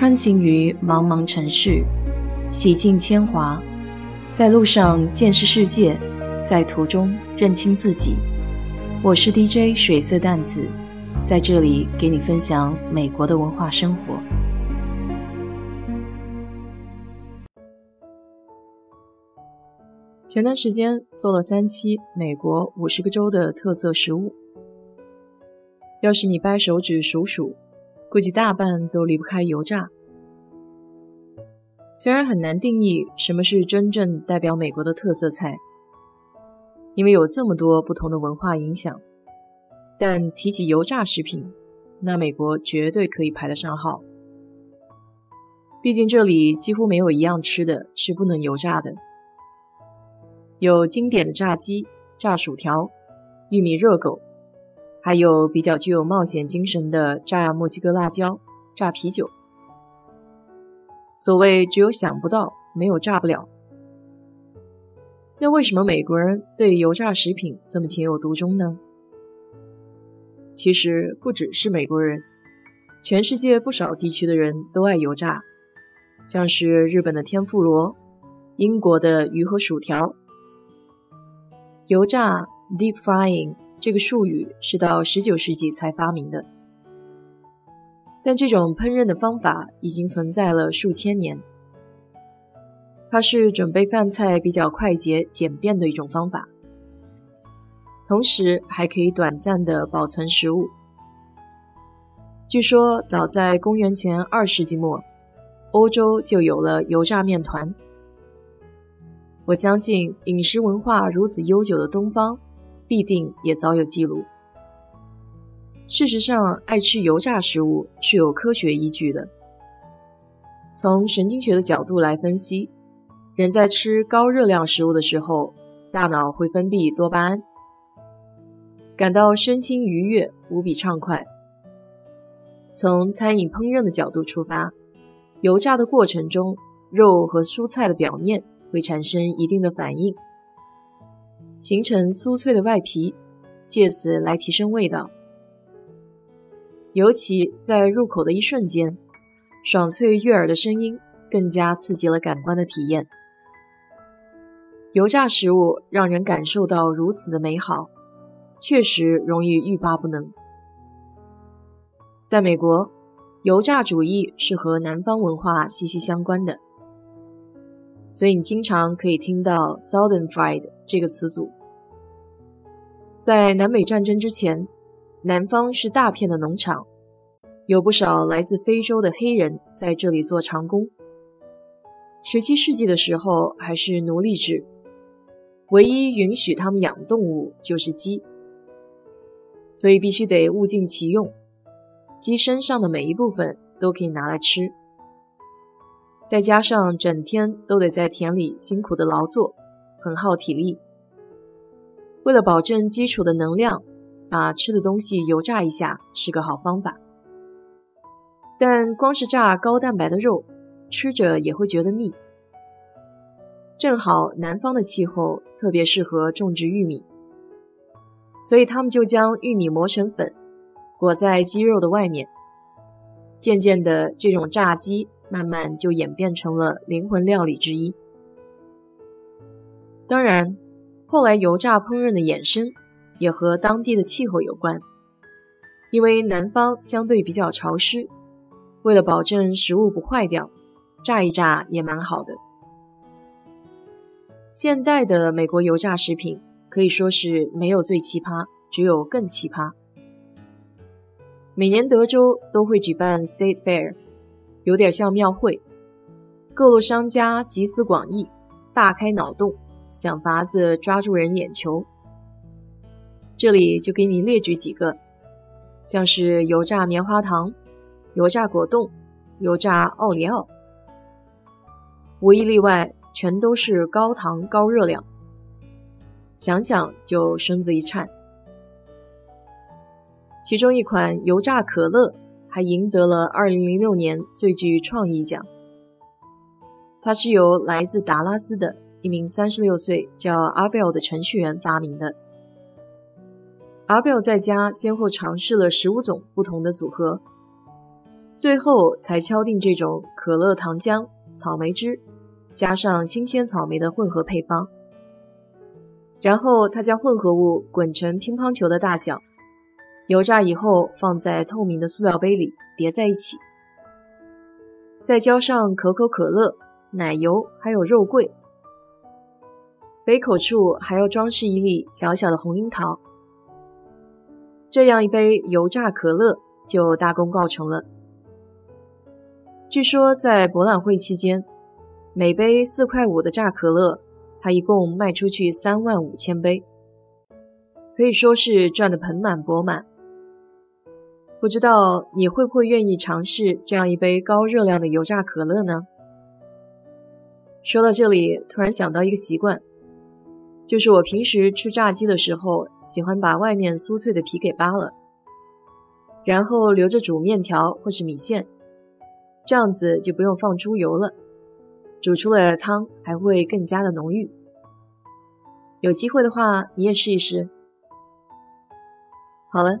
穿行于茫茫城市，洗尽铅华，在路上见识世界，在途中认清自己。我是 DJ 水色淡子，在这里给你分享美国的文化生活。前段时间做了三期美国五十个州的特色食物，要是你掰手指数数。估计大半都离不开油炸。虽然很难定义什么是真正代表美国的特色菜，因为有这么多不同的文化影响，但提起油炸食品，那美国绝对可以排得上号。毕竟这里几乎没有一样吃的是不能油炸的，有经典的炸鸡、炸薯条、玉米热狗。还有比较具有冒险精神的炸墨西哥辣椒、炸啤酒。所谓只有想不到，没有炸不了。那为什么美国人对油炸食品这么情有独钟呢？其实不只是美国人，全世界不少地区的人都爱油炸，像是日本的天妇罗、英国的鱼和薯条。油炸 （deep frying）。这个术语是到十九世纪才发明的，但这种烹饪的方法已经存在了数千年。它是准备饭菜比较快捷简便的一种方法，同时还可以短暂的保存食物。据说早在公元前二世纪末，欧洲就有了油炸面团。我相信饮食文化如此悠久的东方。必定也早有记录。事实上，爱吃油炸食物是有科学依据的。从神经学的角度来分析，人在吃高热量食物的时候，大脑会分泌多巴胺，感到身心愉悦，无比畅快。从餐饮烹饪的角度出发，油炸的过程中，肉和蔬菜的表面会产生一定的反应。形成酥脆的外皮，借此来提升味道。尤其在入口的一瞬间，爽脆悦耳的声音更加刺激了感官的体验。油炸食物让人感受到如此的美好，确实容易欲罢不能。在美国，油炸主义是和南方文化息息相关的。所以你经常可以听到 “Southern Fried” 这个词组。在南北战争之前，南方是大片的农场，有不少来自非洲的黑人在这里做长工。十七世纪的时候还是奴隶制，唯一允许他们养动物就是鸡，所以必须得物尽其用，鸡身上的每一部分都可以拿来吃。再加上整天都得在田里辛苦的劳作，很耗体力。为了保证基础的能量，把吃的东西油炸一下是个好方法。但光是炸高蛋白的肉，吃着也会觉得腻。正好南方的气候特别适合种植玉米，所以他们就将玉米磨成粉，裹在鸡肉的外面。渐渐的，这种炸鸡。慢慢就演变成了灵魂料理之一。当然，后来油炸烹饪的衍生也和当地的气候有关，因为南方相对比较潮湿，为了保证食物不坏掉，炸一炸也蛮好的。现代的美国油炸食品可以说是没有最奇葩，只有更奇葩。每年德州都会举办 State Fair。有点像庙会，各路商家集思广益，大开脑洞，想法子抓住人眼球。这里就给你列举几个，像是油炸棉花糖、油炸果冻、油炸奥利奥，无一例外，全都是高糖高热量，想想就身子一颤。其中一款油炸可乐。还赢得了2006年最具创意奖。它是由来自达拉斯的一名36岁叫阿贝尔的程序员发明的。阿贝尔在家先后尝试了15种不同的组合，最后才敲定这种可乐糖浆、草莓汁加上新鲜草莓的混合配方。然后他将混合物滚成乒乓球的大小，油炸以后放在透明的塑料杯里叠在一起，再浇上可口可乐、奶油还有肉桂，杯口处还要装饰一粒小小的红樱桃。这样一杯油炸可乐就大功告成了。据说在博览会期间，每杯四块五的炸可乐，他一共卖出去三万五千杯，可以说是赚得盆满钵满。不知道你会不会愿意尝试这样一杯高热量的油炸可乐呢？说到这里，突然想到一个习惯，就是我平时吃炸鸡的时候，喜欢把外面酥脆的皮给扒了，然后留着煮面条或是米线。这样子就不用放猪油了，煮出来的汤还会更加的浓郁。有机会的话，你也试一试。好了，